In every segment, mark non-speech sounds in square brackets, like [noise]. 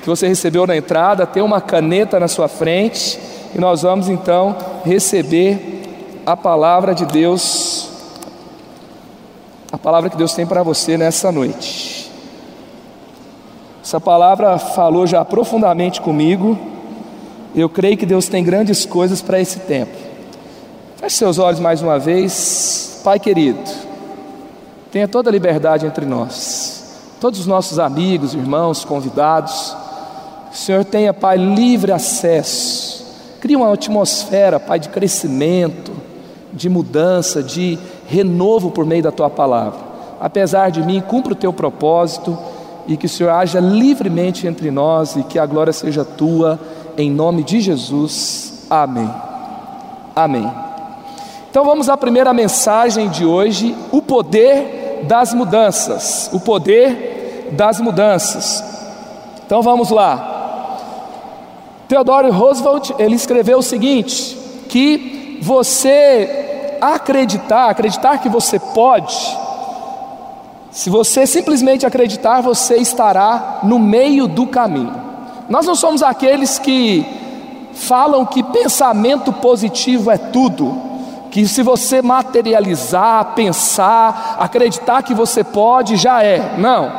que você recebeu na entrada, tem uma caneta na sua frente e nós vamos então receber a palavra de Deus, a palavra que Deus tem para você nessa noite. Essa palavra falou já profundamente comigo, eu creio que Deus tem grandes coisas para esse tempo. Feche seus olhos mais uma vez, Pai querido, tenha toda a liberdade entre nós, todos os nossos amigos, irmãos, convidados, Senhor tenha, Pai, livre acesso. Cria uma atmosfera, Pai, de crescimento, de mudança, de renovo por meio da tua palavra. Apesar de mim, cumpra o teu propósito e que o Senhor haja livremente entre nós e que a glória seja tua, em nome de Jesus. Amém. Amém. Então vamos à primeira mensagem de hoje: o poder das mudanças. O poder das mudanças. Então vamos lá. Theodore Roosevelt, ele escreveu o seguinte, que você acreditar, acreditar que você pode, se você simplesmente acreditar, você estará no meio do caminho. Nós não somos aqueles que falam que pensamento positivo é tudo, que se você materializar, pensar, acreditar que você pode, já é. Não,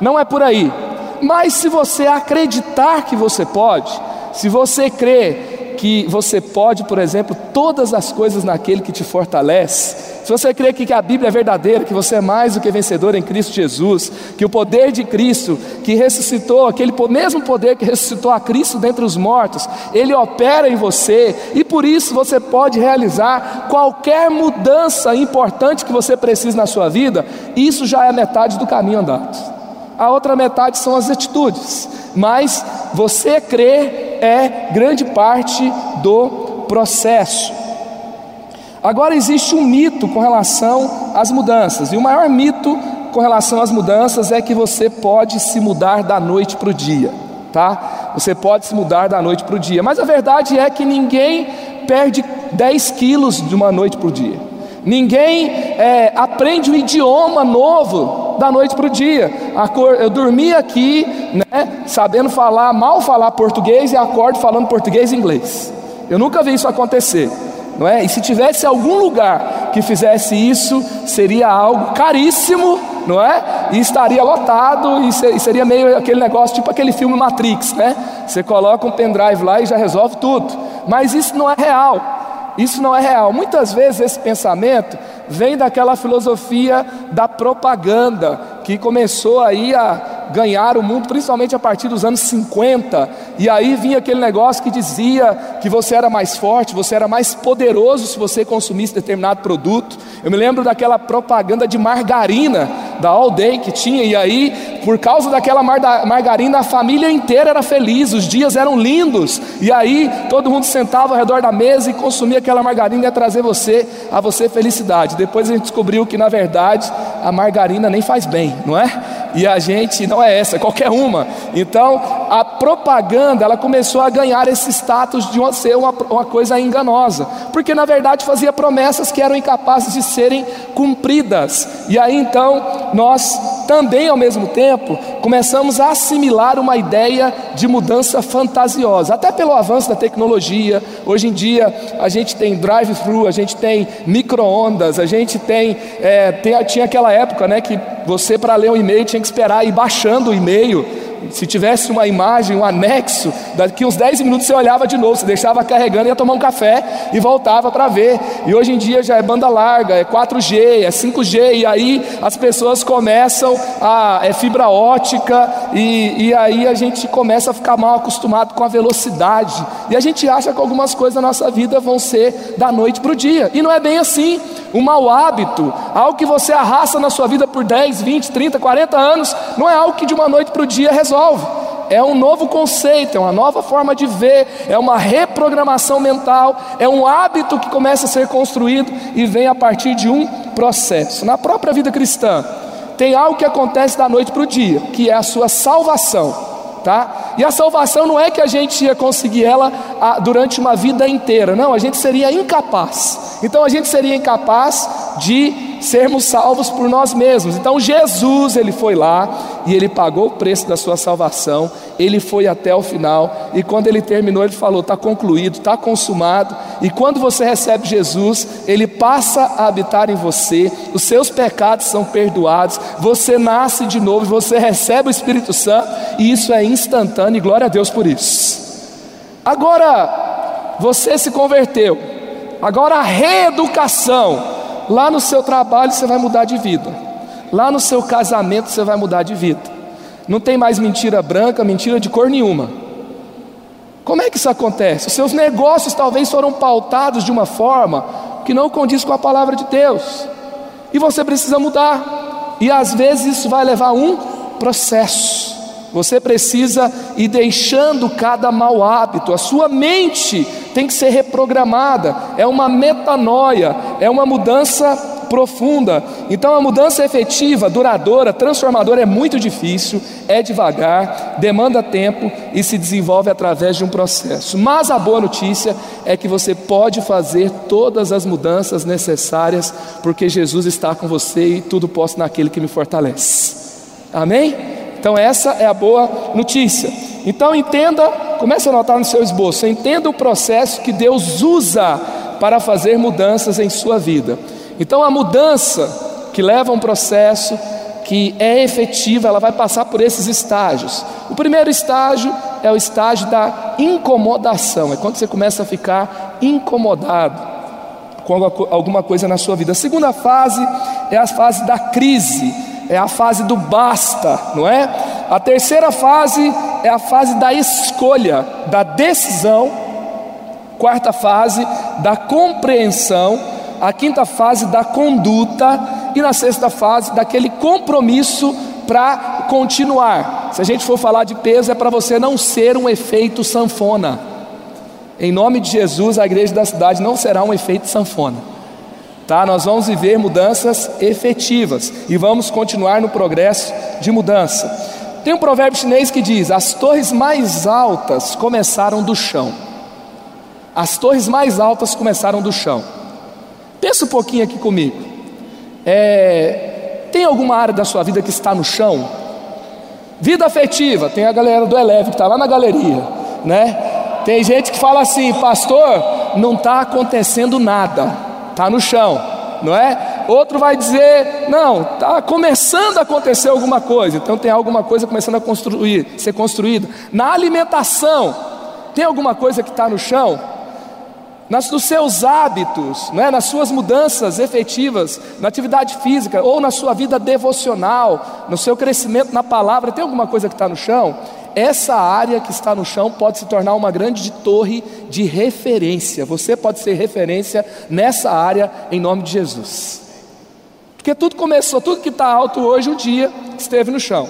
não é por aí. Mas se você acreditar que você pode, se você crê que você pode, por exemplo, todas as coisas naquele que te fortalece, se você crê que a Bíblia é verdadeira, que você é mais do que vencedor em Cristo Jesus, que o poder de Cristo que ressuscitou, aquele mesmo poder que ressuscitou a Cristo dentre os mortos, ele opera em você e por isso você pode realizar qualquer mudança importante que você precise na sua vida, isso já é metade do caminho andado. A outra metade são as atitudes, mas você crer é grande parte do processo. Agora existe um mito com relação às mudanças, e o maior mito com relação às mudanças é que você pode se mudar da noite para o dia, tá? Você pode se mudar da noite para o dia, mas a verdade é que ninguém perde 10 quilos de uma noite para o dia. Ninguém é, aprende um idioma novo da noite para o dia. Eu dormi aqui, né, sabendo falar, mal falar português e acordo falando português e inglês. Eu nunca vi isso acontecer, não é? E se tivesse algum lugar que fizesse isso, seria algo caríssimo, não é? E estaria lotado e seria meio aquele negócio tipo aquele filme Matrix, né? Você coloca um pendrive lá e já resolve tudo. Mas isso não é real. Isso não é real. Muitas vezes esse pensamento vem daquela filosofia da propaganda que começou aí a ganhar o mundo, principalmente a partir dos anos 50. E aí vinha aquele negócio que dizia que você era mais forte, você era mais poderoso se você consumisse determinado produto. Eu me lembro daquela propaganda de margarina da All Day que tinha, e aí, por causa daquela margarina, a família inteira era feliz, os dias eram lindos, e aí todo mundo sentava ao redor da mesa e consumia aquela margarina e ia trazer você a você felicidade. Depois a gente descobriu que na verdade a margarina nem faz bem, não é? E a gente não é essa, é qualquer uma. Então, a propaganda, ela começou a ganhar esse status de ser uma, uma coisa enganosa, porque na verdade fazia promessas que eram incapazes de serem cumpridas. E aí então, nós também ao mesmo tempo começamos a assimilar uma ideia de mudança fantasiosa, até pelo avanço da tecnologia. Hoje em dia a gente tem drive-thru, a gente tem micro-ondas, a gente tem, é, tem, tinha aquela época né, que você para ler um e-mail tinha que esperar ir baixando o e-mail se tivesse uma imagem, um anexo, daqui uns 10 minutos você olhava de novo, você deixava carregando, ia tomar um café e voltava para ver. E hoje em dia já é banda larga, é 4G, é 5G, e aí as pessoas começam a. é fibra ótica, e, e aí a gente começa a ficar mal acostumado com a velocidade. E a gente acha que algumas coisas na nossa vida vão ser da noite para o dia. E não é bem assim. Um mau hábito, algo que você arrasta na sua vida por 10, 20, 30, 40 anos, não é algo que de uma noite para o dia resolve. É um novo conceito, é uma nova forma de ver, é uma reprogramação mental, é um hábito que começa a ser construído e vem a partir de um processo. Na própria vida cristã, tem algo que acontece da noite para o dia, que é a sua salvação. Tá? E a salvação não é que a gente ia conseguir ela a, durante uma vida inteira, não, a gente seria incapaz. Então a gente seria incapaz de sermos salvos por nós mesmos. Então Jesus, ele foi lá e ele pagou o preço da sua salvação, ele foi até o final e quando ele terminou, ele falou: está concluído, está consumado. E quando você recebe Jesus, ele passa a habitar em você, os seus pecados são perdoados, você nasce de novo, você recebe o Espírito Santo e isso é instantâneo e glória a Deus por isso. Agora, você se converteu, agora a reeducação Lá no seu trabalho você vai mudar de vida. Lá no seu casamento você vai mudar de vida. Não tem mais mentira branca, mentira de cor nenhuma. Como é que isso acontece? Os seus negócios talvez foram pautados de uma forma que não condiz com a palavra de Deus. E você precisa mudar. E às vezes isso vai levar um processo. Você precisa ir deixando cada mau hábito. A sua mente tem que ser reprogramada. É uma metanoia, é uma mudança profunda. Então a mudança efetiva, duradoura, transformadora é muito difícil, é devagar, demanda tempo e se desenvolve através de um processo. Mas a boa notícia é que você pode fazer todas as mudanças necessárias, porque Jesus está com você e tudo posso naquele que me fortalece. Amém? Então, essa é a boa notícia. Então, entenda, comece a anotar no seu esboço, entenda o processo que Deus usa para fazer mudanças em sua vida. Então, a mudança que leva a um processo que é efetiva, ela vai passar por esses estágios. O primeiro estágio é o estágio da incomodação, é quando você começa a ficar incomodado com alguma coisa na sua vida. A segunda fase é a fase da crise é a fase do basta, não é? A terceira fase é a fase da escolha, da decisão. Quarta fase, da compreensão. A quinta fase, da conduta. E na sexta fase, daquele compromisso para continuar. Se a gente for falar de peso, é para você não ser um efeito sanfona. Em nome de Jesus, a igreja da cidade não será um efeito sanfona. Tá? Nós vamos viver mudanças efetivas e vamos continuar no progresso de mudança. Tem um provérbio chinês que diz: As torres mais altas começaram do chão. As torres mais altas começaram do chão. Pensa um pouquinho aqui comigo. É, tem alguma área da sua vida que está no chão? Vida afetiva, tem a galera do Eleve que está lá na galeria, né? Tem gente que fala assim, pastor, não está acontecendo nada está no chão, não é? Outro vai dizer, não, está começando a acontecer alguma coisa, então tem alguma coisa começando a construir, ser construída. Na alimentação, tem alguma coisa que está no chão? Nas, nos seus hábitos, né, nas suas mudanças efetivas, na atividade física ou na sua vida devocional, no seu crescimento na palavra, tem alguma coisa que está no chão? Essa área que está no chão pode se tornar uma grande torre de referência. Você pode ser referência nessa área em nome de Jesus. Porque tudo começou, tudo que está alto hoje, um dia esteve no chão.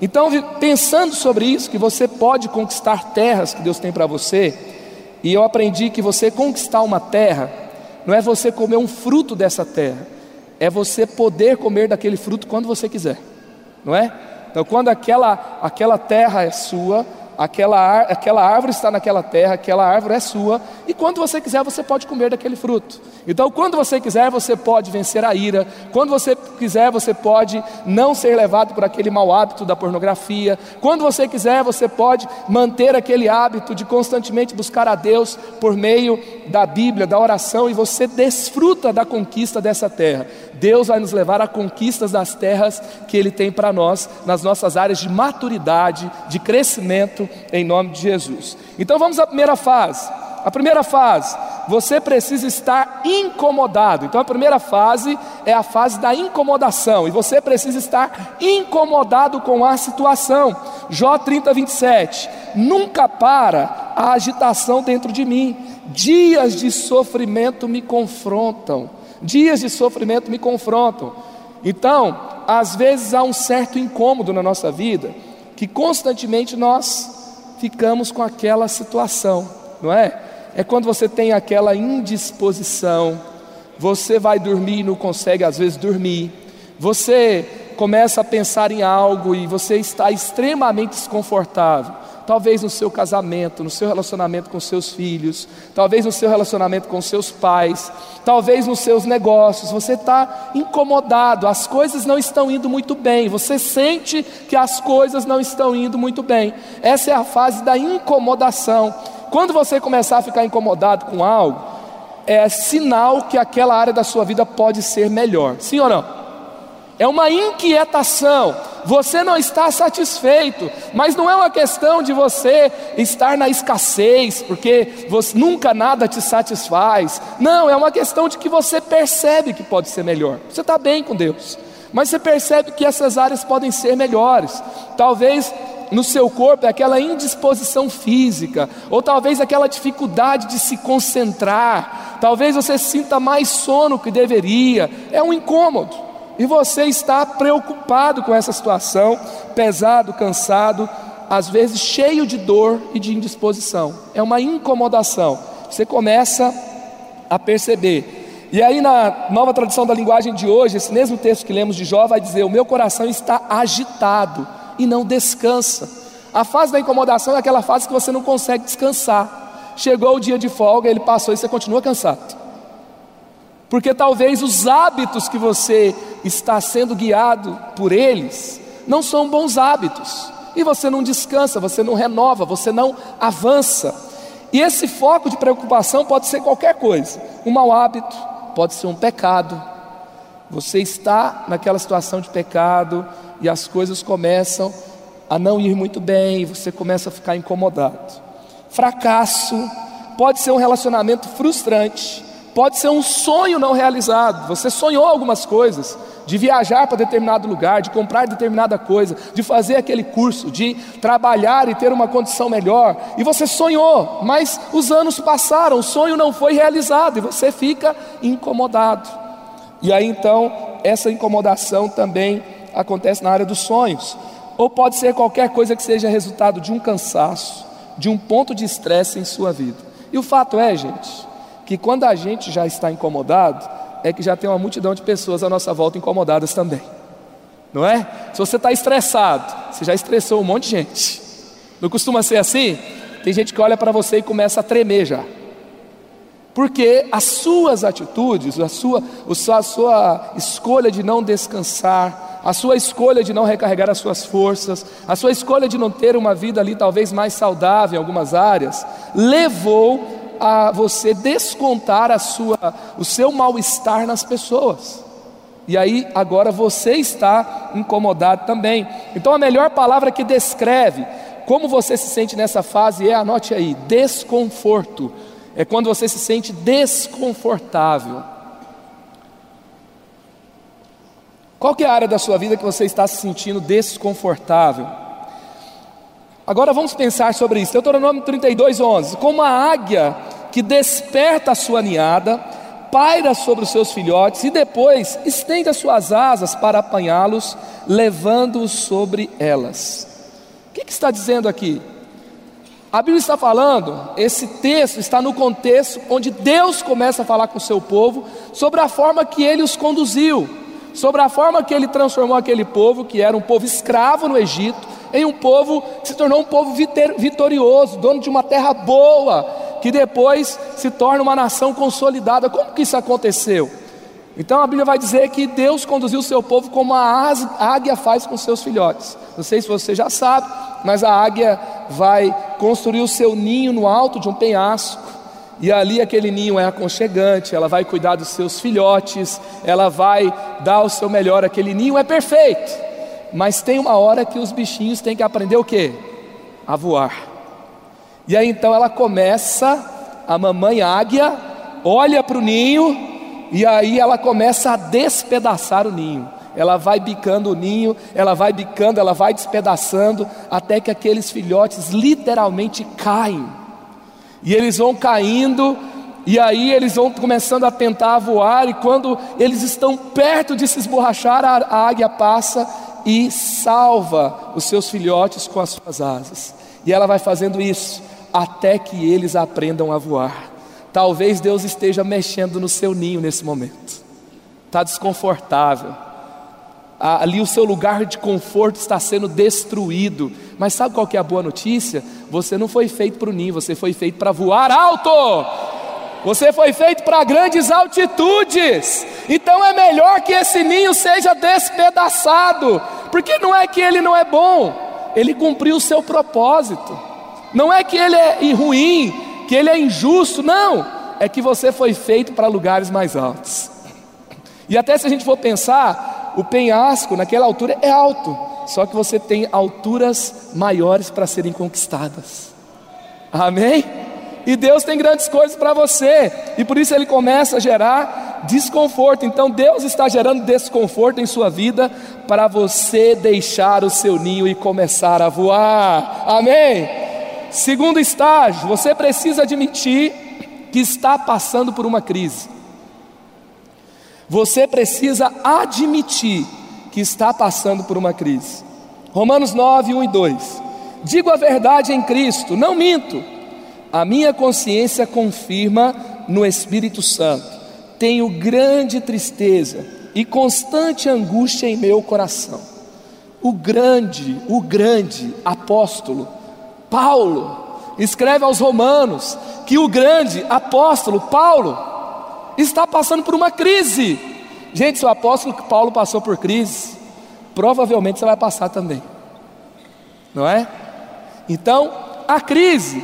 Então, pensando sobre isso, que você pode conquistar terras que Deus tem para você, e eu aprendi que você conquistar uma terra, não é você comer um fruto dessa terra, é você poder comer daquele fruto quando você quiser, não é? Então, quando aquela, aquela terra é sua, aquela, aquela árvore está naquela terra, aquela árvore é sua, e quando você quiser, você pode comer daquele fruto. Então, quando você quiser, você pode vencer a ira, quando você quiser, você pode não ser levado por aquele mau hábito da pornografia, quando você quiser, você pode manter aquele hábito de constantemente buscar a Deus por meio da Bíblia, da oração, e você desfruta da conquista dessa terra. Deus vai nos levar a conquistas das terras que Ele tem para nós, nas nossas áreas de maturidade, de crescimento, em nome de Jesus. Então vamos à primeira fase. A primeira fase, você precisa estar incomodado. Então a primeira fase é a fase da incomodação, e você precisa estar incomodado com a situação. Jó 30, 27. Nunca para a agitação dentro de mim, dias de sofrimento me confrontam, dias de sofrimento me confrontam. Então, às vezes há um certo incômodo na nossa vida que constantemente nós ficamos com aquela situação, não é? É quando você tem aquela indisposição, você vai dormir e não consegue às vezes dormir, você começa a pensar em algo e você está extremamente desconfortável talvez no seu casamento, no seu relacionamento com seus filhos, talvez no seu relacionamento com seus pais, talvez nos seus negócios, você está incomodado, as coisas não estão indo muito bem, você sente que as coisas não estão indo muito bem. Essa é a fase da incomodação. Quando você começar a ficar incomodado com algo, é sinal que aquela área da sua vida pode ser melhor. Sim ou não? é uma inquietação. Você não está satisfeito, mas não é uma questão de você estar na escassez, porque você, nunca nada te satisfaz. Não, é uma questão de que você percebe que pode ser melhor. Você está bem com Deus, mas você percebe que essas áreas podem ser melhores. Talvez no seu corpo é aquela indisposição física, ou talvez aquela dificuldade de se concentrar, talvez você sinta mais sono que deveria, é um incômodo e você está preocupado com essa situação, pesado, cansado, às vezes cheio de dor e de indisposição. É uma incomodação. Você começa a perceber. E aí, na nova tradução da linguagem de hoje, esse mesmo texto que lemos de Jó vai dizer: O meu coração está agitado e não descansa. A fase da incomodação é aquela fase que você não consegue descansar. Chegou o dia de folga, ele passou e você continua cansado. Porque talvez os hábitos que você está sendo guiado por eles não são bons hábitos. E você não descansa, você não renova, você não avança. E esse foco de preocupação pode ser qualquer coisa. Um mau hábito, pode ser um pecado. Você está naquela situação de pecado e as coisas começam a não ir muito bem, e você começa a ficar incomodado. Fracasso pode ser um relacionamento frustrante Pode ser um sonho não realizado. Você sonhou algumas coisas, de viajar para determinado lugar, de comprar determinada coisa, de fazer aquele curso, de trabalhar e ter uma condição melhor. E você sonhou, mas os anos passaram, o sonho não foi realizado e você fica incomodado. E aí então, essa incomodação também acontece na área dos sonhos. Ou pode ser qualquer coisa que seja resultado de um cansaço, de um ponto de estresse em sua vida. E o fato é, gente, que quando a gente já está incomodado, é que já tem uma multidão de pessoas à nossa volta incomodadas também. Não é? Se você está estressado, você já estressou um monte de gente. Não costuma ser assim? Tem gente que olha para você e começa a tremer já. Porque as suas atitudes, a sua, a sua escolha de não descansar, a sua escolha de não recarregar as suas forças, a sua escolha de não ter uma vida ali talvez mais saudável em algumas áreas, levou a você descontar a sua, o seu mal-estar nas pessoas. E aí agora você está incomodado também. Então a melhor palavra que descreve como você se sente nessa fase é, anote aí, desconforto. É quando você se sente desconfortável. Qual que é a área da sua vida que você está se sentindo desconfortável? Agora vamos pensar sobre isso. Deuteronômio 32, 11. Como a águia que desperta a sua ninhada, paira sobre os seus filhotes e depois estende as suas asas para apanhá-los, levando-os sobre elas. O que, que está dizendo aqui? A Bíblia está falando, esse texto está no contexto onde Deus começa a falar com o seu povo sobre a forma que ele os conduziu, sobre a forma que ele transformou aquele povo, que era um povo escravo no Egito, em um povo que se tornou um povo vitorioso, dono de uma terra boa, que depois se torna uma nação consolidada. Como que isso aconteceu? Então a Bíblia vai dizer que Deus conduziu o seu povo como a águia faz com seus filhotes. Não sei se você já sabe, mas a águia vai construir o seu ninho no alto de um penhasco. E ali aquele ninho é aconchegante, ela vai cuidar dos seus filhotes, ela vai dar o seu melhor, aquele ninho é perfeito. Mas tem uma hora que os bichinhos têm que aprender o que? A voar. E aí então ela começa, a mamãe águia, olha para o ninho, e aí ela começa a despedaçar o ninho. Ela vai bicando o ninho, ela vai bicando, ela vai despedaçando, até que aqueles filhotes literalmente caem. E eles vão caindo, e aí eles vão começando a tentar voar, e quando eles estão perto de se esborrachar, a, águia passa e salva os seus filhotes com as suas asas. E ela vai fazendo isso até que eles aprendam a voar. Talvez Deus esteja mexendo no seu ninho nesse momento. Está desconfortável. Ali o seu lugar de conforto está sendo destruído. Mas sabe qual que é a boa notícia? Você não foi feito para o ninho, você foi feito para voar alto. Você foi feito para grandes altitudes. Então é melhor que esse ninho seja despedaçado, porque não é que ele não é bom, ele cumpriu o seu propósito. Não é que ele é ruim, que ele é injusto, não. É que você foi feito para lugares mais altos. E até se a gente for pensar, o penhasco naquela altura é alto, só que você tem alturas maiores para serem conquistadas. Amém? E Deus tem grandes coisas para você, e por isso ele começa a gerar desconforto. Então Deus está gerando desconforto em sua vida para você deixar o seu ninho e começar a voar. Amém? Segundo estágio, você precisa admitir que está passando por uma crise. Você precisa admitir que está passando por uma crise. Romanos 9, 1 e 2. Digo a verdade em Cristo, não minto a minha consciência confirma no Espírito Santo. Tenho grande tristeza e constante angústia em meu coração. O grande, o grande apóstolo Paulo escreve aos Romanos que o grande apóstolo Paulo está passando por uma crise. Gente, se o apóstolo Paulo passou por crise, provavelmente você vai passar também, não é? Então, a crise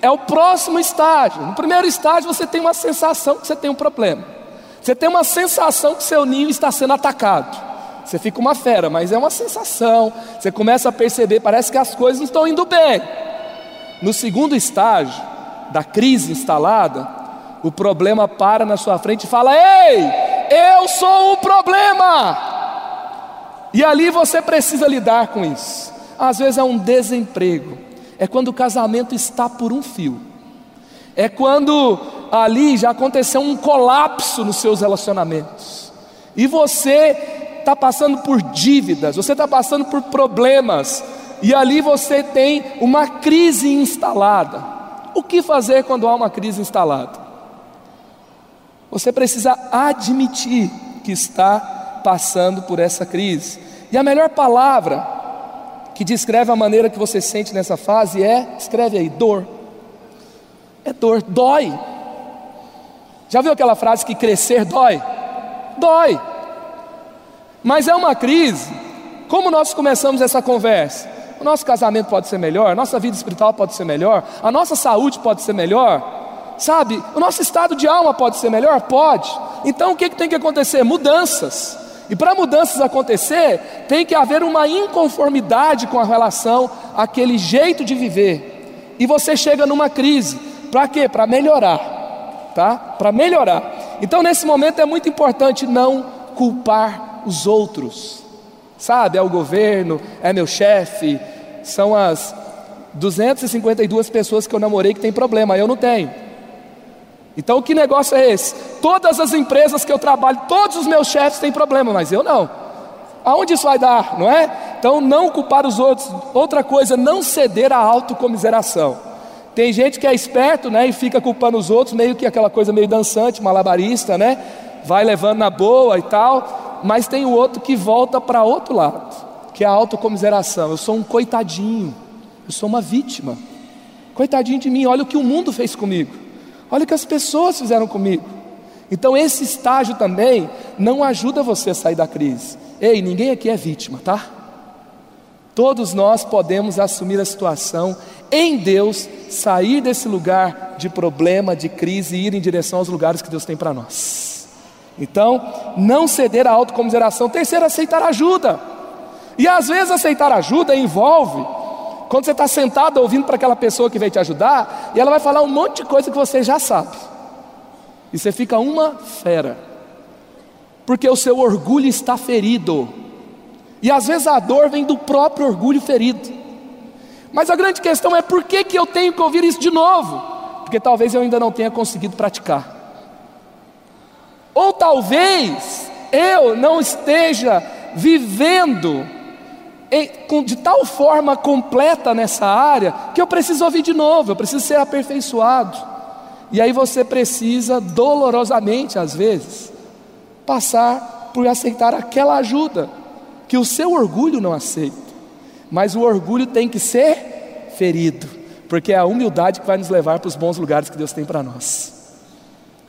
é o próximo estágio. No primeiro estágio você tem uma sensação que você tem um problema. Você tem uma sensação que seu ninho está sendo atacado. Você fica uma fera, mas é uma sensação. Você começa a perceber, parece que as coisas não estão indo bem. No segundo estágio da crise instalada, o problema para na sua frente e fala: Ei, eu sou o problema. E ali você precisa lidar com isso. Às vezes é um desemprego, é quando o casamento está por um fio, é quando ali já aconteceu um colapso nos seus relacionamentos, e você está passando por dívidas, você está passando por problemas, e ali você tem uma crise instalada. O que fazer quando há uma crise instalada? Você precisa admitir que está passando por essa crise. E a melhor palavra que descreve a maneira que você sente nessa fase é, escreve aí, dor. É dor, dói. Já viu aquela frase que crescer dói? Dói. Mas é uma crise. Como nós começamos essa conversa? O nosso casamento pode ser melhor, a nossa vida espiritual pode ser melhor, a nossa saúde pode ser melhor, sabe? O nosso estado de alma pode ser melhor? Pode. Então o que, que tem que acontecer? Mudanças. E para mudanças acontecer, tem que haver uma inconformidade com a relação àquele jeito de viver. E você chega numa crise. Para quê? Para melhorar. Tá? Para melhorar. Então nesse momento é muito importante não culpar os outros. Sabe, é o governo, é meu chefe, são as 252 pessoas que eu namorei que tem problema, eu não tenho. Então, que negócio é esse? Todas as empresas que eu trabalho, todos os meus chefes têm problema, mas eu não. Aonde isso vai dar, não é? Então, não culpar os outros. Outra coisa, não ceder à autocomiseração. Tem gente que é esperto, né, e fica culpando os outros, meio que aquela coisa meio dançante, malabarista, né? Vai levando na boa e tal, mas tem o outro que volta para outro lado, que é a autocomiseração. Eu sou um coitadinho, eu sou uma vítima. Coitadinho de mim, olha o que o mundo fez comigo. Olha o que as pessoas fizeram comigo. Então, esse estágio também não ajuda você a sair da crise. Ei, ninguém aqui é vítima, tá? Todos nós podemos assumir a situação em Deus, sair desse lugar de problema, de crise e ir em direção aos lugares que Deus tem para nós. Então, não ceder à autocomiseração. Terceiro, aceitar ajuda. E às vezes aceitar ajuda envolve quando você está sentado ouvindo para aquela pessoa que veio te ajudar, e ela vai falar um monte de coisa que você já sabe, e você fica uma fera, porque o seu orgulho está ferido, e às vezes a dor vem do próprio orgulho ferido. Mas a grande questão é por que, que eu tenho que ouvir isso de novo? Porque talvez eu ainda não tenha conseguido praticar. Ou talvez eu não esteja vivendo de tal forma completa nessa área que eu preciso ouvir de novo, eu preciso ser aperfeiçoado. E aí você precisa dolorosamente, às vezes, passar por aceitar aquela ajuda que o seu orgulho não aceita. Mas o orgulho tem que ser ferido, porque é a humildade que vai nos levar para os bons lugares que Deus tem para nós.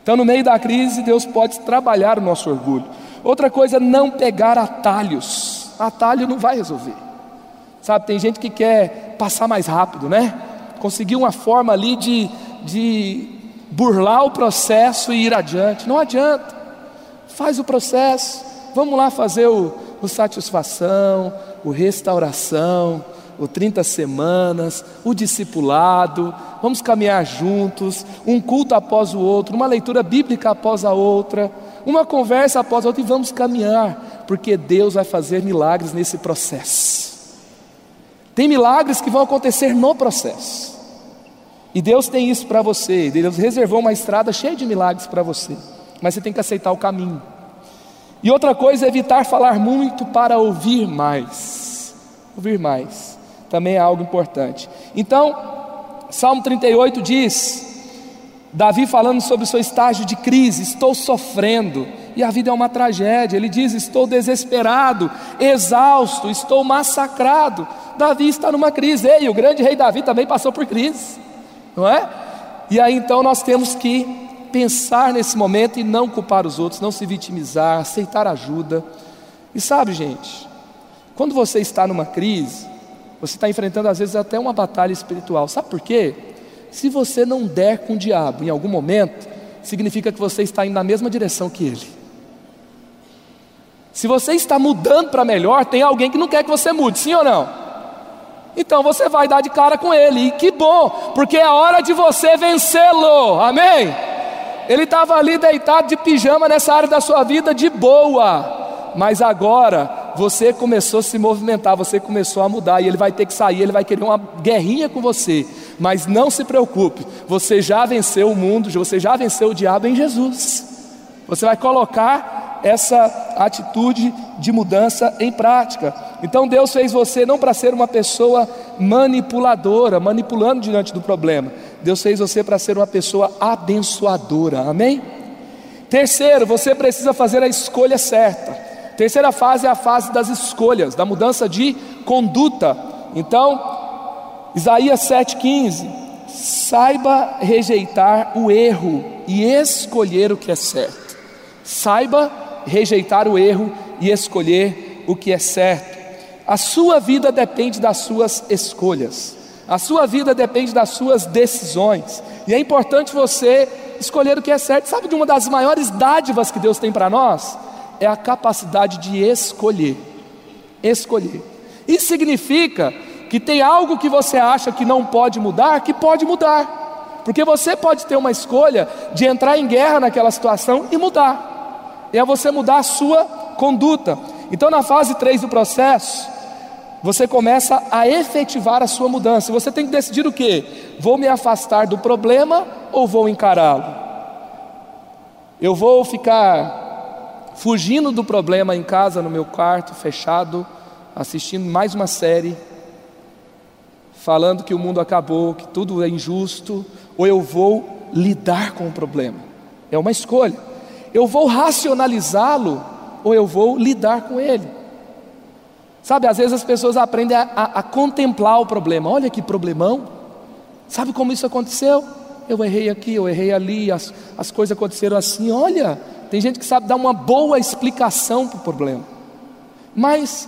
Então, no meio da crise, Deus pode trabalhar o nosso orgulho. Outra coisa, não pegar atalhos. Atalho não vai resolver. Sabe, tem gente que quer passar mais rápido, né? Conseguir uma forma ali de, de burlar o processo e ir adiante. Não adianta. Faz o processo. Vamos lá fazer o, o satisfação, o restauração, o 30 semanas, o discipulado, vamos caminhar juntos, um culto após o outro, uma leitura bíblica após a outra, uma conversa após a outra e vamos caminhar, porque Deus vai fazer milagres nesse processo. Tem milagres que vão acontecer no processo. E Deus tem isso para você, Deus reservou uma estrada cheia de milagres para você, mas você tem que aceitar o caminho. E outra coisa é evitar falar muito para ouvir mais. Ouvir mais também é algo importante. Então, Salmo 38 diz: Davi falando sobre o seu estágio de crise, estou sofrendo, e a vida é uma tragédia. Ele diz: Estou desesperado, exausto, estou massacrado. Davi está numa crise, e o grande rei Davi também passou por crise, não é? E aí então nós temos que pensar nesse momento e não culpar os outros, não se vitimizar, aceitar ajuda. E sabe, gente, quando você está numa crise, você está enfrentando às vezes até uma batalha espiritual. Sabe por quê? Se você não der com o diabo em algum momento, significa que você está indo na mesma direção que ele. Se você está mudando para melhor, tem alguém que não quer que você mude, sim ou não? Então você vai dar de cara com ele, e que bom, porque é hora de você vencê-lo, amém? Ele estava ali deitado de pijama nessa área da sua vida de boa, mas agora você começou a se movimentar, você começou a mudar e ele vai ter que sair, ele vai querer uma guerrinha com você. Mas não se preocupe, você já venceu o mundo, você já venceu o diabo em Jesus. Você vai colocar essa atitude de mudança em prática. Então Deus fez você não para ser uma pessoa manipuladora, manipulando diante do problema. Deus fez você para ser uma pessoa abençoadora. Amém? Terceiro, você precisa fazer a escolha certa. Terceira fase é a fase das escolhas, da mudança de conduta. Então, Isaías 7,15: saiba rejeitar o erro e escolher o que é certo. Saiba rejeitar o erro e escolher o que é certo. A sua vida depende das suas escolhas, a sua vida depende das suas decisões, e é importante você escolher o que é certo. Sabe de uma das maiores dádivas que Deus tem para nós? É a capacidade de escolher. Escolher. Isso significa que tem algo que você acha que não pode mudar, que pode mudar. Porque você pode ter uma escolha de entrar em guerra naquela situação e mudar. É você mudar a sua conduta. Então, na fase 3 do processo, você começa a efetivar a sua mudança. Você tem que decidir o que? Vou me afastar do problema ou vou encará-lo? Eu vou ficar fugindo do problema em casa, no meu quarto, fechado, assistindo mais uma série, falando que o mundo acabou, que tudo é injusto, ou eu vou lidar com o problema? É uma escolha. Eu vou racionalizá-lo ou eu vou lidar com ele? Sabe, às vezes as pessoas aprendem a, a, a, contemplar o problema. Olha que problemão. Sabe como isso aconteceu? Eu errei aqui, eu errei ali, as, as coisas aconteceram assim. Olha, tem gente que sabe dar uma boa explicação para o problema. Mas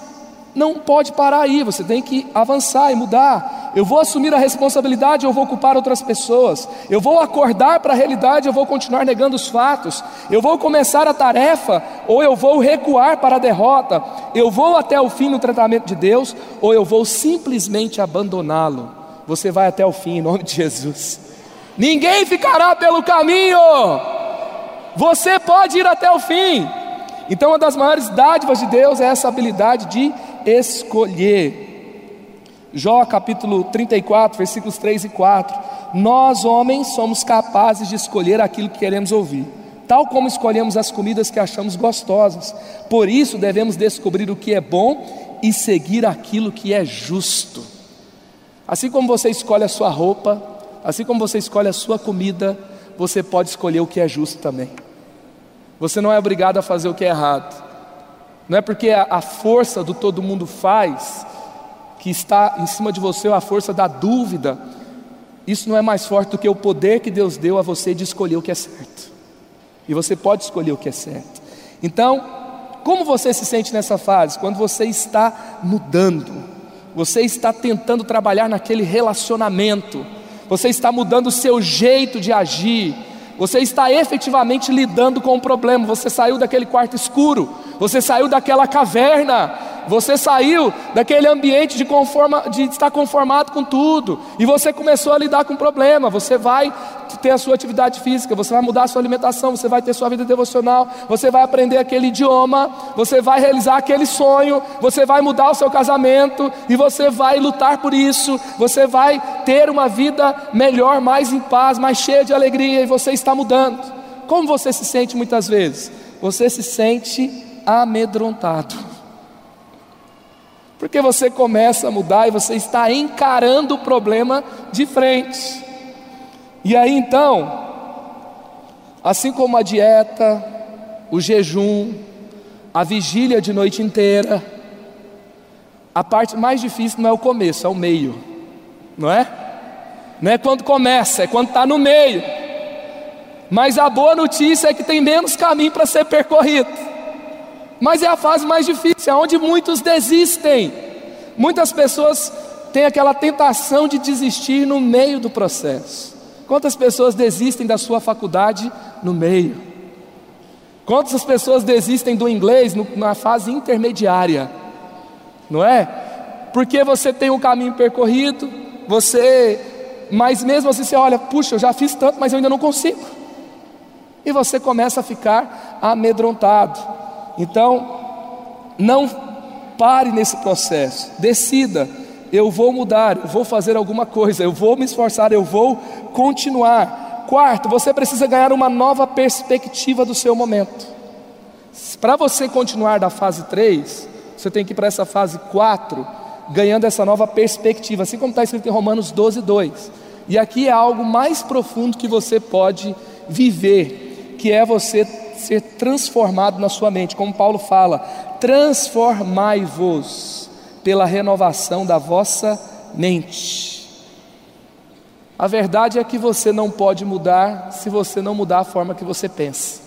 não pode parar aí, você tem que avançar e mudar. Eu vou assumir a responsabilidade, eu vou ocupar outras pessoas. Eu vou acordar para a realidade, eu vou continuar negando os fatos. Eu vou começar a tarefa ou eu vou recuar para a derrota. Eu vou até o fim no tratamento de Deus ou eu vou simplesmente abandoná-lo. Você vai até o fim em nome de Jesus. Ninguém ficará pelo caminho. Você pode ir até o fim. Então, uma das maiores dádivas de Deus é essa habilidade de escolher. Jó capítulo 34, versículos 3 e 4. Nós, homens, somos capazes de escolher aquilo que queremos ouvir. tal como escolhemos as comidas que achamos gostosas. Por isso devemos descobrir o que é bom e seguir aquilo que é justo. Assim como você escolhe a sua roupa, assim como você escolhe a sua comida, você pode escolher o que é justo também. Você não é obrigado a fazer o que é errado. Não é porque a, força do todo mundo faz que está em cima de você a força da dúvida. Isso não é mais forte do que o poder que Deus deu a você de escolher o que é certo. E você pode escolher o que é certo. Então, como você se sente nessa fase? Quando você está mudando, você está tentando trabalhar naquele relacionamento, você está mudando o seu jeito de agir, você está efetivamente lidando com o problema. Você saiu daquele quarto escuro, você saiu daquela caverna, você saiu daquele ambiente de, conforma, de estar conformado com tudo, e você começou a lidar com o problema. Você vai ter a sua atividade física, você vai mudar a sua alimentação, você vai ter sua vida devocional, você vai aprender aquele idioma, você vai realizar aquele sonho, você vai mudar o seu casamento, e você vai lutar por isso, você vai ter uma vida melhor, mais em paz, mais cheia de alegria, e você está mudando. Como você se sente muitas vezes? Você se sente amedrontado. Porque você começa a mudar e você está encarando o problema de frente. E aí então, assim como a dieta, o jejum, a vigília de noite inteira, a parte mais difícil não é o começo, é o meio, não é? Não é quando começa, é quando está no meio. Mas a boa notícia é que tem menos caminho para ser percorrido. Mas é a fase mais difícil, é onde muitos desistem. Muitas pessoas têm aquela tentação de desistir no meio do processo. Quantas pessoas desistem da sua faculdade no meio? Quantas pessoas desistem do inglês na fase intermediária? Não é? Porque você tem um caminho percorrido, você, mas mesmo assim você olha, puxa, eu já fiz tanto, mas eu ainda não consigo. E você começa a ficar amedrontado. Então, não pare nesse processo, decida, eu vou mudar, eu vou fazer alguma coisa, eu vou me esforçar, eu vou continuar. Quarto, você precisa ganhar uma nova perspectiva do seu momento. Para você continuar da fase 3, você tem que ir para essa fase 4, ganhando essa nova perspectiva, assim como está escrito em Romanos 12, 2. E aqui é algo mais profundo que você pode viver, que é você ser transformado na sua mente, como Paulo fala: transformai-vos pela renovação da vossa mente. A verdade é que você não pode mudar se você não mudar a forma que você pensa.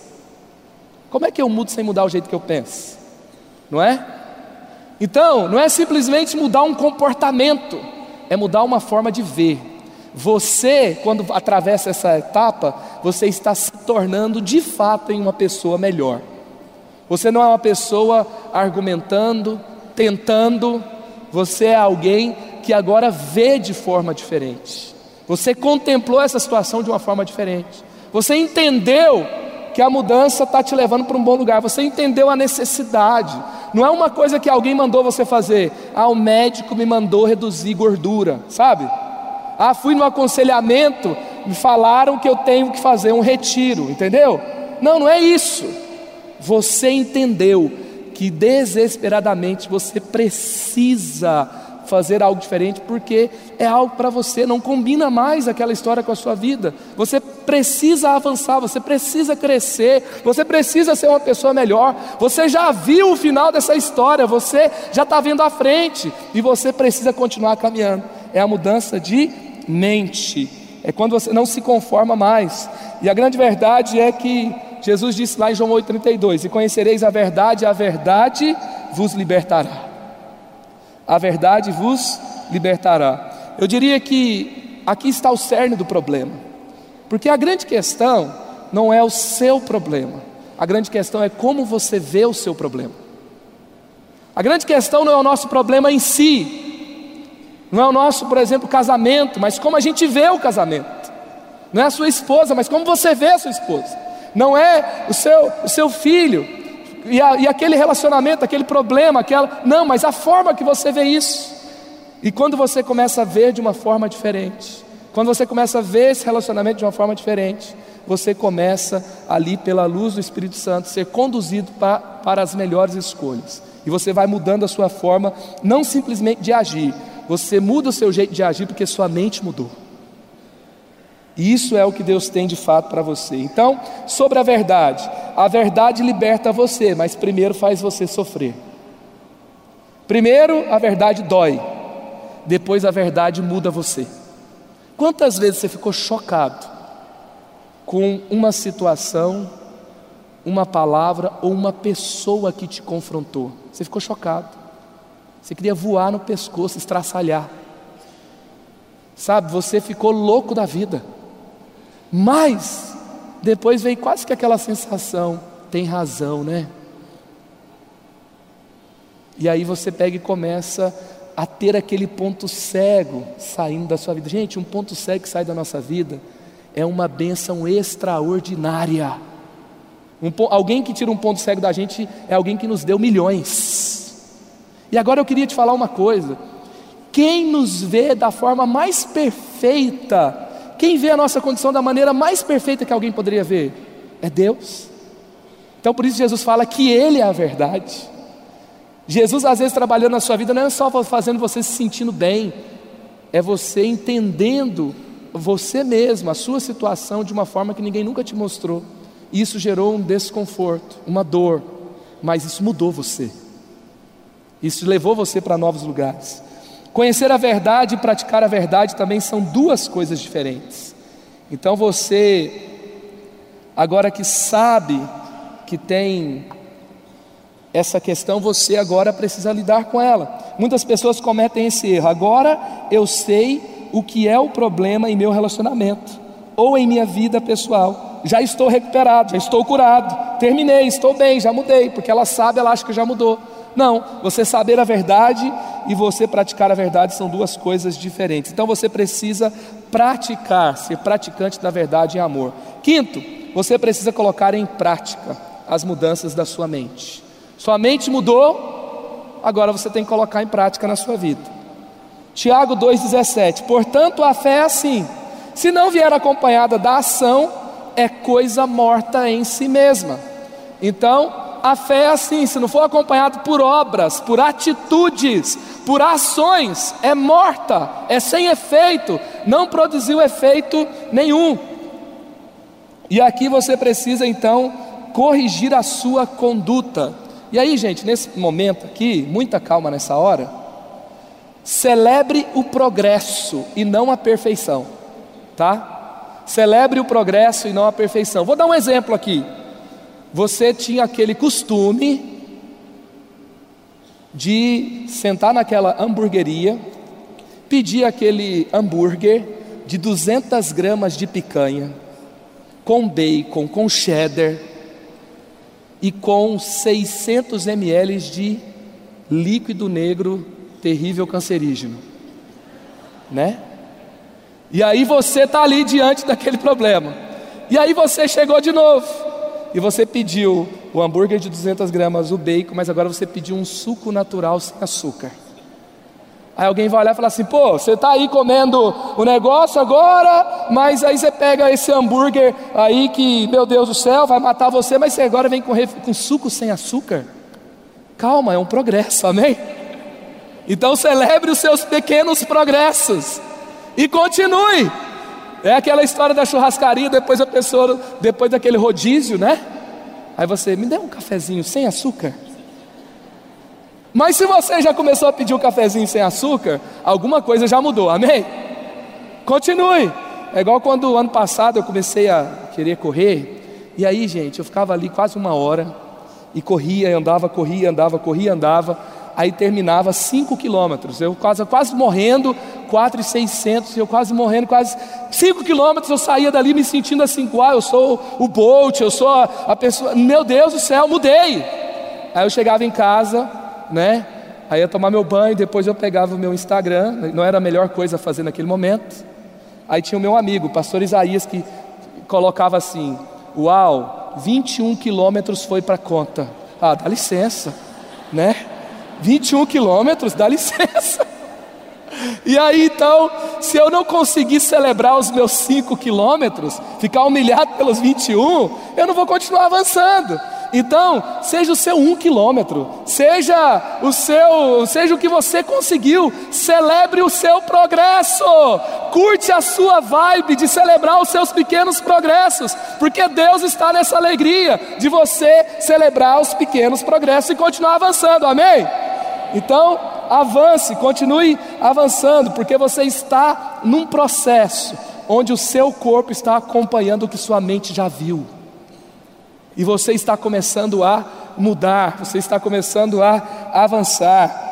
Como é que eu mudo sem mudar o jeito que eu penso? Não é? Então, não é simplesmente mudar um comportamento, é mudar uma forma de ver. Você, quando atravessa essa etapa, você está se tornando de fato em uma pessoa melhor. Você não é uma pessoa argumentando, tentando, você é alguém que agora vê de forma diferente. Você contemplou essa situação de uma forma diferente. Você entendeu que a mudança está te levando para um bom lugar. Você entendeu a necessidade. Não é uma coisa que alguém mandou você fazer. Ah, o médico me mandou reduzir gordura, sabe? Ah, fui no aconselhamento, me falaram que eu tenho que fazer um retiro, entendeu? Não, não é isso. Você entendeu que desesperadamente você precisa fazer algo diferente porque é algo para você, não combina mais aquela história com a sua vida. Você precisa avançar, você precisa crescer, você precisa ser uma pessoa melhor. Você já viu o final dessa história, você já está vendo a frente e você precisa continuar caminhando. É a mudança de mente. É quando você não se conforma mais. E a grande verdade é que Jesus disse lá em João 8,32: E conhecereis a verdade, a verdade vos libertará. A verdade vos libertará. Eu diria que aqui está o cerne do problema. Porque a grande questão não é o seu problema, a grande questão é como você vê o seu problema. A grande questão não é o nosso problema em si, não é o nosso, por exemplo, casamento, mas como a gente vê o casamento. Não é a sua esposa, mas como você vê a sua esposa. Não é o seu, o seu filho e, a, e aquele relacionamento, aquele problema, aquela. Não, mas a forma que você vê isso. E quando você começa a ver de uma forma diferente, quando você começa a ver esse relacionamento de uma forma diferente, você começa ali pela luz do Espírito Santo ser conduzido para, para as melhores escolhas. E você vai mudando a sua forma, não simplesmente de agir, você muda o seu jeito de agir porque sua mente mudou. Isso é o que Deus tem de fato para você. Então, sobre a verdade, a verdade liberta você, mas primeiro faz você sofrer. Primeiro, a verdade dói, depois, a verdade muda você. Quantas vezes você ficou chocado com uma situação, uma palavra ou uma pessoa que te confrontou? Você ficou chocado. Você queria voar no pescoço, estraçalhar. Sabe, você ficou louco da vida. Mas depois veio quase que aquela sensação, tem razão, né? E aí você pega e começa a ter aquele ponto cego saindo da sua vida. Gente, um ponto cego que sai da nossa vida é uma bênção extraordinária. Um, alguém que tira um ponto cego da gente é alguém que nos deu milhões. E agora eu queria te falar uma coisa: quem nos vê da forma mais perfeita, quem vê a nossa condição da maneira mais perfeita que alguém poderia ver, é Deus. Então por isso Jesus fala que Ele é a verdade. Jesus, às vezes, trabalhando na sua vida, não é só fazendo você se sentindo bem, é você entendendo você mesmo, a sua situação, de uma forma que ninguém nunca te mostrou. Isso gerou um desconforto, uma dor, mas isso mudou você. Isso levou você para novos lugares. Conhecer a verdade e praticar a verdade também são duas coisas diferentes. Então você, agora que sabe que tem essa questão você agora precisa lidar com ela. Muitas pessoas cometem esse erro. Agora eu sei o que é o problema em meu relacionamento ou em minha vida pessoal. Já estou recuperado, já estou curado, terminei, estou bem, já mudei, porque ela sabe, ela acha que já mudou. Não, você saber a verdade e você praticar a verdade são duas coisas diferentes. Então você precisa praticar, ser praticante da verdade em amor. Quinto, você precisa colocar em prática as mudanças da sua mente. Sua mente mudou, agora você tem que colocar em prática na sua vida. Tiago 2,17: Portanto, a fé é assim, se não vier acompanhada da ação, é coisa morta em si mesma. Então, a fé é assim, se não for acompanhado por obras, por atitudes, por ações, é morta, é sem efeito, não produziu efeito nenhum. E aqui você precisa então corrigir a sua conduta. E aí, gente, nesse momento aqui, muita calma nessa hora. Celebre o progresso e não a perfeição, tá? Celebre o progresso e não a perfeição. Vou dar um exemplo aqui. Você tinha aquele costume de sentar naquela hamburgueria, pedir aquele hambúrguer de 200 gramas de picanha, com bacon, com cheddar, e com 600 ml de líquido negro terrível cancerígeno, né? E aí você está ali diante daquele problema. E aí você chegou de novo e você pediu o hambúrguer de 200 gramas, o bacon, mas agora você pediu um suco natural sem açúcar. Aí alguém vai olhar e falar assim: pô, você está aí comendo o negócio agora, mas aí você pega esse hambúrguer aí que, meu Deus do céu, vai matar você, mas você agora vem com, com suco sem açúcar. Calma, é um progresso, amém? Então celebre os seus pequenos progressos e continue. É aquela história da churrascaria, depois a pessoa, depois daquele rodízio, né? Aí você me dê um cafezinho sem açúcar. Mas se você já começou a pedir um cafezinho sem açúcar, alguma coisa já mudou, amém? Continue. É igual quando ano passado eu comecei a querer correr, e aí, gente, eu ficava ali quase uma hora, e corria, andava, corria, andava, corria, andava, aí terminava 5 quilômetros, eu quase, quase morrendo, 4,600, eu quase morrendo, quase 5 quilômetros, eu saía dali me sentindo assim, ah, eu sou o Bolt, eu sou a, a pessoa, meu Deus do céu, mudei. Aí eu chegava em casa, né? Aí ia tomar meu banho, depois eu pegava o meu Instagram, não era a melhor coisa a fazer naquele momento. Aí tinha o meu amigo, o pastor Isaías, que colocava assim: Uau, 21 quilômetros foi para conta. Ah, dá licença, né? 21 quilômetros, dá licença. E aí então se eu não conseguir celebrar os meus 5 quilômetros, ficar humilhado pelos 21, eu não vou continuar avançando. Então, seja o seu um quilômetro, seja o seu, seja o que você conseguiu, celebre o seu progresso, curte a sua vibe de celebrar os seus pequenos progressos, porque Deus está nessa alegria de você celebrar os pequenos progressos e continuar avançando, amém? Então, avance, continue avançando, porque você está num processo onde o seu corpo está acompanhando o que sua mente já viu. E você está começando a mudar, você está começando a avançar.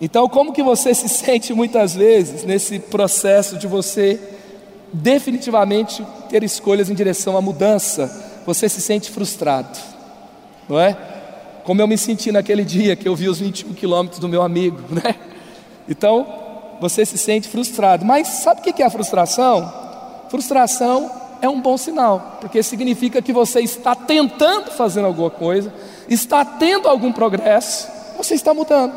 Então, como que você se [laughs] sente muitas vezes nesse processo de você definitivamente ter escolhas em direção à mudança? Você se sente frustrado, não é? Como eu me senti naquele dia que eu vi os 21 quilômetros do meu amigo, [laughs] né? Então, você se sente frustrado. Mas sabe o que é a frustração? Frustração é um bom sinal, porque significa que você está tentando fazer alguma coisa, está tendo algum progresso, você está mudando.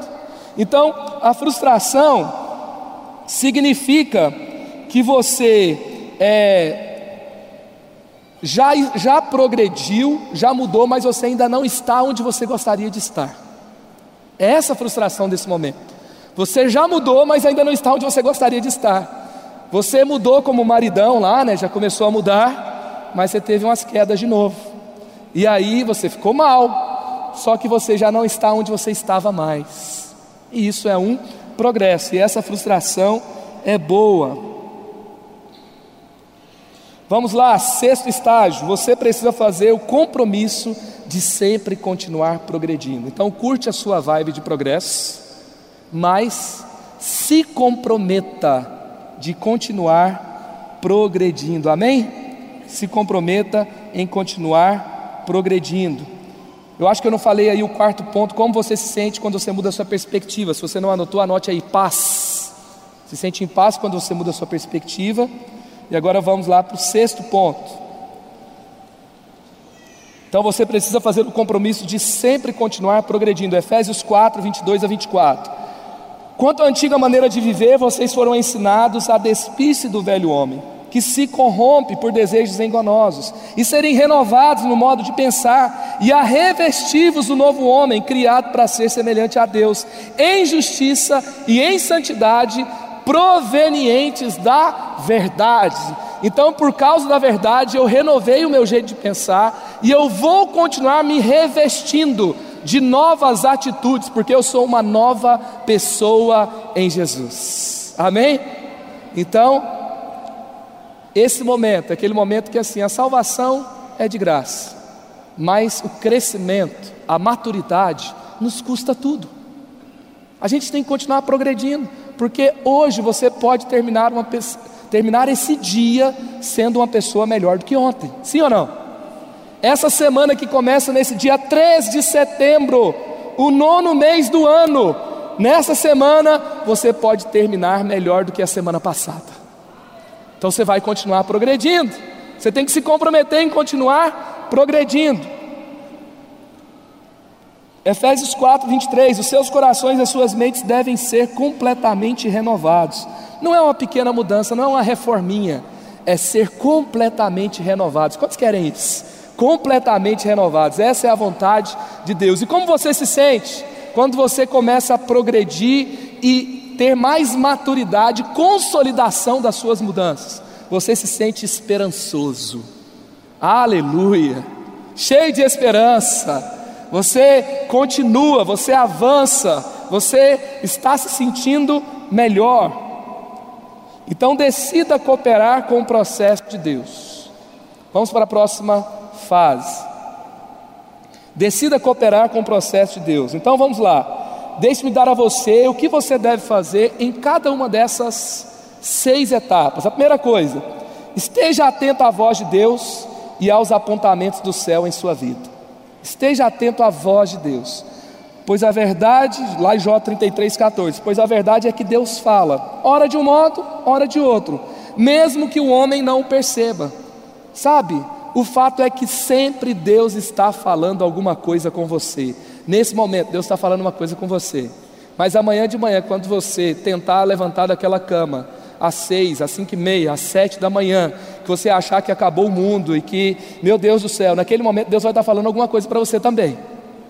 Então, a frustração significa que você é, já, já progrediu, já mudou, mas você ainda não está onde você gostaria de estar. É essa a frustração desse momento. Você já mudou, mas ainda não está onde você gostaria de estar. Você mudou como maridão lá, né? Já começou a mudar, mas você teve umas quedas de novo. E aí você ficou mal. Só que você já não está onde você estava mais. E isso é um progresso. E essa frustração é boa. Vamos lá, sexto estágio. Você precisa fazer o compromisso de sempre continuar progredindo. Então, curte a sua vibe de progresso, mas se comprometa de continuar progredindo. Amém? Se comprometa em continuar progredindo. Eu acho que eu não falei aí o quarto ponto, como você se sente quando você muda a sua perspectiva. Se você não anotou, anote aí paz. Se sente em paz quando você muda a sua perspectiva. E agora vamos lá para o sexto ponto. Então você precisa fazer o compromisso de sempre continuar progredindo. Efésios 4, 22 a 24. Quanto à antiga maneira de viver, vocês foram ensinados a despir-se do velho homem, que se corrompe por desejos enganosos, e serem renovados no modo de pensar, e a revestivos do novo homem, criado para ser semelhante a Deus, em justiça e em santidade, provenientes da verdade. Então, por causa da verdade, eu renovei o meu jeito de pensar e eu vou continuar me revestindo de novas atitudes, porque eu sou uma nova pessoa em Jesus. Amém? Então, esse momento, aquele momento que assim, a salvação é de graça, mas o crescimento, a maturidade nos custa tudo. A gente tem que continuar progredindo, porque hoje você pode terminar, uma, terminar esse dia sendo uma pessoa melhor do que ontem, sim ou não? Essa semana que começa nesse dia 3 de setembro, o nono mês do ano, nessa semana você pode terminar melhor do que a semana passada. Então você vai continuar progredindo. Você tem que se comprometer em continuar progredindo. Efésios 4, 23: Os seus corações e as suas mentes devem ser completamente renovados. Não é uma pequena mudança, não é uma reforminha, é ser completamente renovados. Quantos querem isso? completamente renovados. Essa é a vontade de Deus. E como você se sente quando você começa a progredir e ter mais maturidade, consolidação das suas mudanças? Você se sente esperançoso. Aleluia! Cheio de esperança. Você continua, você avança, você está se sentindo melhor. Então decida cooperar com o processo de Deus. Vamos para a próxima fase. Decida cooperar com o processo de Deus. Então vamos lá. Deixe-me dar a você o que você deve fazer em cada uma dessas seis etapas. A primeira coisa, esteja atento à voz de Deus e aos apontamentos do céu em sua vida. Esteja atento à voz de Deus. Pois a verdade, lá em Jó 33,14, pois a verdade é que Deus fala, ora de um modo, ora de outro, mesmo que o homem não o perceba. Sabe, o fato é que sempre Deus está falando alguma coisa com você. Nesse momento, Deus está falando uma coisa com você. Mas amanhã de manhã, quando você tentar levantar daquela cama, às seis, às cinco e meia, às sete da manhã, que você achar que acabou o mundo e que, meu Deus do céu, naquele momento Deus vai estar falando alguma coisa para você também.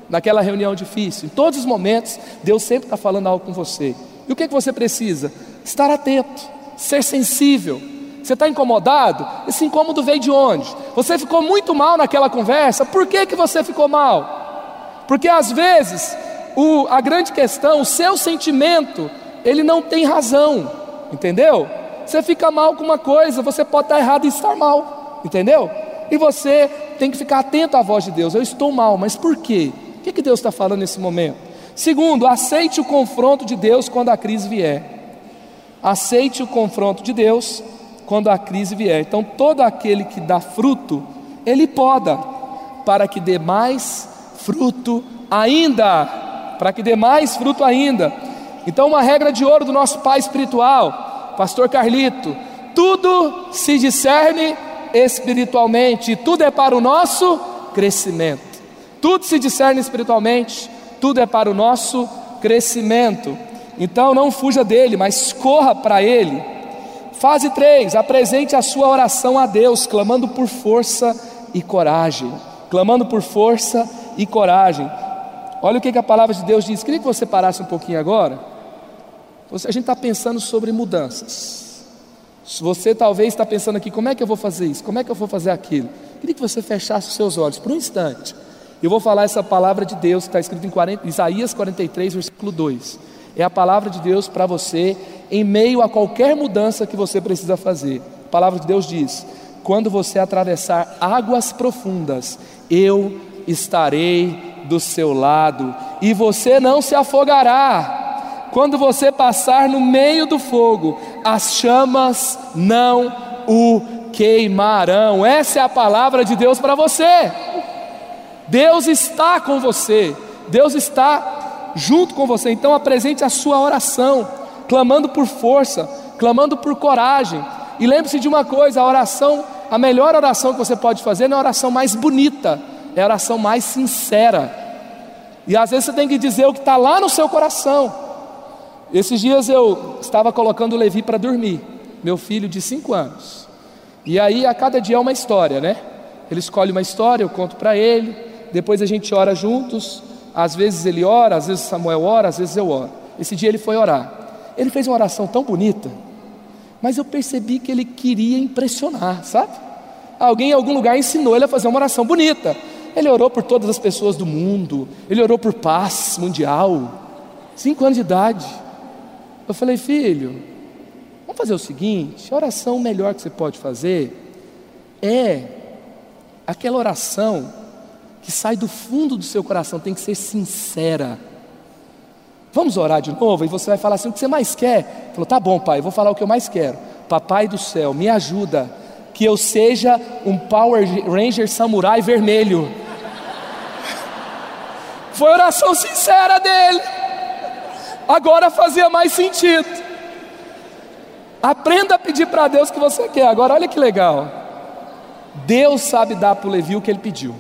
Naquela reunião difícil, em todos os momentos, Deus sempre está falando algo com você. E o que, que você precisa? Estar atento, ser sensível. Você está incomodado? Esse incômodo veio de onde? Você ficou muito mal naquela conversa? Por que, que você ficou mal? Porque às vezes o, a grande questão, o seu sentimento, ele não tem razão, entendeu? Você fica mal com uma coisa, você pode estar errado e estar mal, entendeu? E você tem que ficar atento à voz de Deus. Eu estou mal, mas por quê? O que, que Deus está falando nesse momento? Segundo, aceite o confronto de Deus quando a crise vier. Aceite o confronto de Deus quando a crise vier. Então, todo aquele que dá fruto, ele poda, para que dê mais fruto ainda para que dê mais fruto ainda. Então, uma regra de ouro do nosso pai espiritual, Pastor Carlito: tudo se discerne espiritualmente, tudo é para o nosso crescimento. Tudo se discerne espiritualmente, tudo é para o nosso crescimento. Então, não fuja dele, mas corra para ele. Fase 3: apresente a sua oração a Deus, clamando por força e coragem. Clamando por força e coragem. Olha o que, a palavra de Deus diz. Queria que você parasse um pouquinho agora. A gente está pensando sobre mudanças. Você talvez está pensando aqui, como é que eu vou fazer isso? Como é que eu vou fazer aquilo? Queria que você fechasse os seus olhos por um instante. Eu vou falar essa palavra de Deus que está escrita em 40, Isaías 43, versículo 2. É a palavra de Deus para você em meio a qualquer mudança que você precisa fazer. A palavra de Deus diz: quando você atravessar águas profundas, eu estarei do seu lado, e você não se afogará. Quando você passar no meio do fogo, as chamas não o queimarão. Essa é a palavra de Deus para você. Deus está com você, Deus está junto com você. Então apresente a sua oração, clamando por força, clamando por coragem. E lembre-se de uma coisa: a oração, a melhor oração que você pode fazer não é a oração mais bonita, é a oração mais sincera. E às vezes você tem que dizer o que está lá no seu coração. Esses dias eu estava colocando o Levi para dormir, meu filho de 5 anos. E aí a cada dia é uma história, né? Ele escolhe uma história, eu conto para ele, depois a gente ora juntos. Às vezes ele ora, às vezes Samuel ora, às vezes eu oro. Esse dia ele foi orar. Ele fez uma oração tão bonita, mas eu percebi que ele queria impressionar, sabe? Alguém em algum lugar ensinou ele a fazer uma oração bonita. Ele orou por todas as pessoas do mundo, ele orou por paz mundial. Cinco anos de idade. Eu falei, filho, vamos fazer o seguinte: a oração melhor que você pode fazer é aquela oração que sai do fundo do seu coração, tem que ser sincera. Vamos orar de novo? E você vai falar assim: o que você mais quer? Falou, tá bom, pai, eu vou falar o que eu mais quero. Papai do céu, me ajuda, que eu seja um Power Ranger samurai vermelho. [laughs] Foi oração sincera dele. Agora fazia mais sentido. Aprenda a pedir para Deus o que você quer. Agora olha que legal. Deus sabe dar para o Levi o que ele pediu.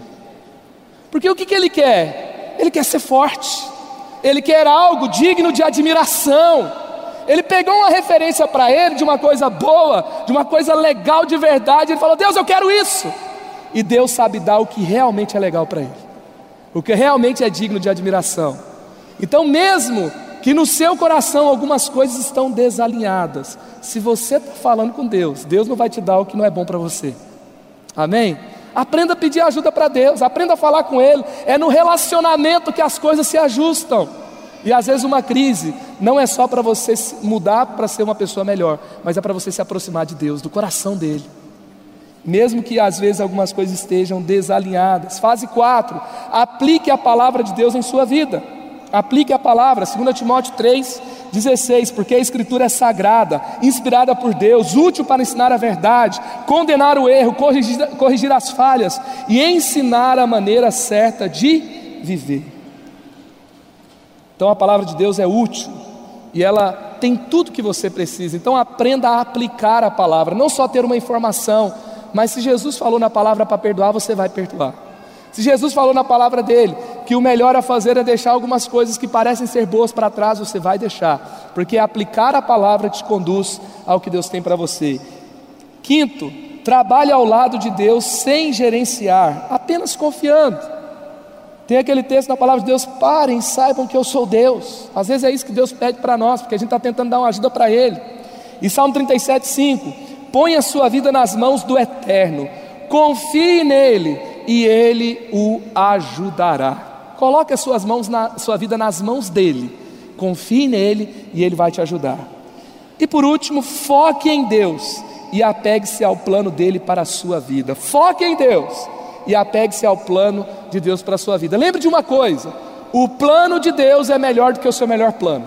Porque o que, que ele quer? Ele quer ser forte. Ele quer algo digno de admiração. Ele pegou uma referência para ele de uma coisa boa, de uma coisa legal de verdade. Ele falou: Deus, eu quero isso. E Deus sabe dar o que realmente é legal para ele o que realmente é digno de admiração. Então, mesmo que no seu coração algumas coisas estão desalinhadas, se você está falando com Deus, Deus não vai te dar o que não é bom para você. Amém? Aprenda a pedir ajuda para Deus, aprenda a falar com Ele. É no relacionamento que as coisas se ajustam. E às vezes uma crise não é só para você mudar para ser uma pessoa melhor, mas é para você se aproximar de Deus, do coração dele mesmo que às vezes algumas coisas estejam desalinhadas. Fase 4, aplique a palavra de Deus em sua vida. Aplique a palavra, 2 Timóteo 3, 16, porque a Escritura é sagrada, inspirada por Deus, útil para ensinar a verdade, condenar o erro, corrigir, corrigir as falhas e ensinar a maneira certa de viver. Então a palavra de Deus é útil e ela tem tudo que você precisa. Então aprenda a aplicar a palavra, não só ter uma informação, mas se Jesus falou na palavra para perdoar, você vai perdoar. Se Jesus falou na palavra dele que o melhor a fazer é deixar algumas coisas que parecem ser boas para trás, você vai deixar, porque aplicar a palavra te conduz ao que Deus tem para você. Quinto, trabalhe ao lado de Deus sem gerenciar, apenas confiando. Tem aquele texto na palavra de Deus: parem, saibam que eu sou Deus. Às vezes é isso que Deus pede para nós, porque a gente está tentando dar uma ajuda para Ele. E Salmo 37, 5: põe a sua vida nas mãos do Eterno, confie nele e Ele o ajudará. Coloque as suas mãos na sua vida nas mãos dele. Confie nele e ele vai te ajudar. E por último, foque em Deus e apegue-se ao plano dele para a sua vida. Foque em Deus e apegue-se ao plano de Deus para a sua vida. Lembre de uma coisa: o plano de Deus é melhor do que o seu melhor plano.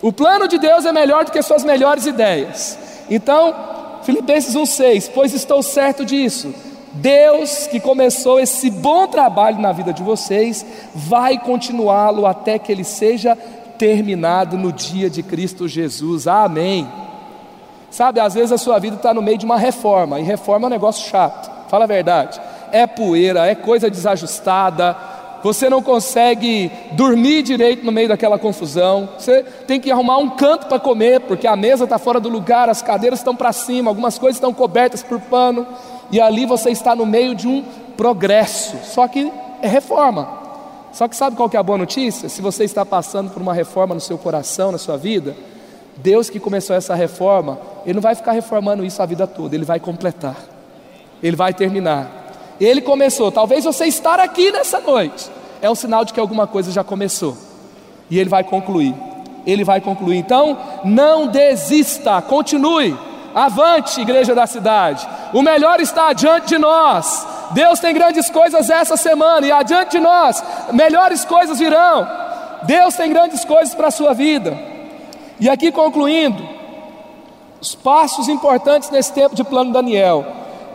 O plano de Deus é melhor do que as suas melhores ideias. Então, Filipenses 1,6: Pois estou certo disso Deus que começou esse bom trabalho na vida de vocês, vai continuá-lo até que ele seja terminado no dia de Cristo Jesus. Amém. Sabe, às vezes a sua vida está no meio de uma reforma, e reforma é um negócio chato, fala a verdade. É poeira, é coisa desajustada, você não consegue dormir direito no meio daquela confusão, você tem que arrumar um canto para comer, porque a mesa está fora do lugar, as cadeiras estão para cima, algumas coisas estão cobertas por pano, e ali você está no meio de um progresso, só que é reforma. Só que sabe qual que é a boa notícia? Se você está passando por uma reforma no seu coração, na sua vida, Deus que começou essa reforma, Ele não vai ficar reformando isso a vida toda, Ele vai completar, Ele vai terminar. Ele começou, talvez você estar aqui nessa noite, é um sinal de que alguma coisa já começou, e Ele vai concluir, Ele vai concluir. Então, não desista, continue. Avante, igreja da cidade. O melhor está adiante de nós. Deus tem grandes coisas essa semana e adiante de nós, melhores coisas virão. Deus tem grandes coisas para a sua vida. E aqui concluindo, os passos importantes nesse tempo de plano Daniel.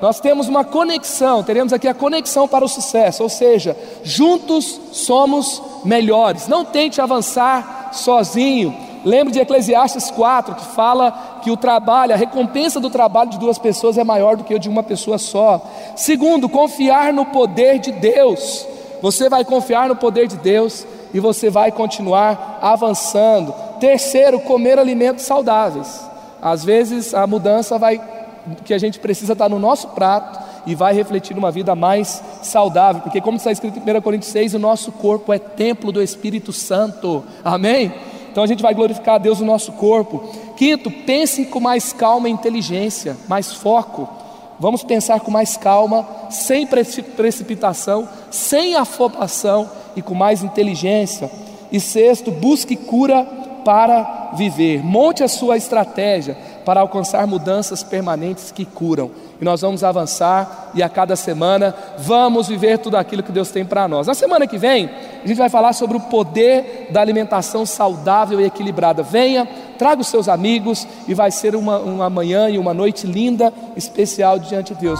Nós temos uma conexão, teremos aqui a conexão para o sucesso, ou seja, juntos somos melhores. Não tente avançar sozinho. Lembre de Eclesiastes 4, que fala que o trabalho, a recompensa do trabalho de duas pessoas é maior do que o de uma pessoa só. Segundo, confiar no poder de Deus. Você vai confiar no poder de Deus e você vai continuar avançando. Terceiro, comer alimentos saudáveis. Às vezes a mudança vai que a gente precisa estar no nosso prato e vai refletir uma vida mais saudável, porque como está escrito em 1 Coríntios 6, o nosso corpo é templo do Espírito Santo. Amém? Então a gente vai glorificar a Deus no nosso corpo. Quinto, pense com mais calma e inteligência, mais foco. Vamos pensar com mais calma, sem precipitação, sem afobação e com mais inteligência. E sexto, busque cura para viver. Monte a sua estratégia para alcançar mudanças permanentes que curam. E nós vamos avançar e a cada semana vamos viver tudo aquilo que Deus tem para nós. Na semana que vem, a gente vai falar sobre o poder da alimentação saudável e equilibrada. Venha, traga os seus amigos e vai ser uma, uma manhã e uma noite linda, especial diante de Deus.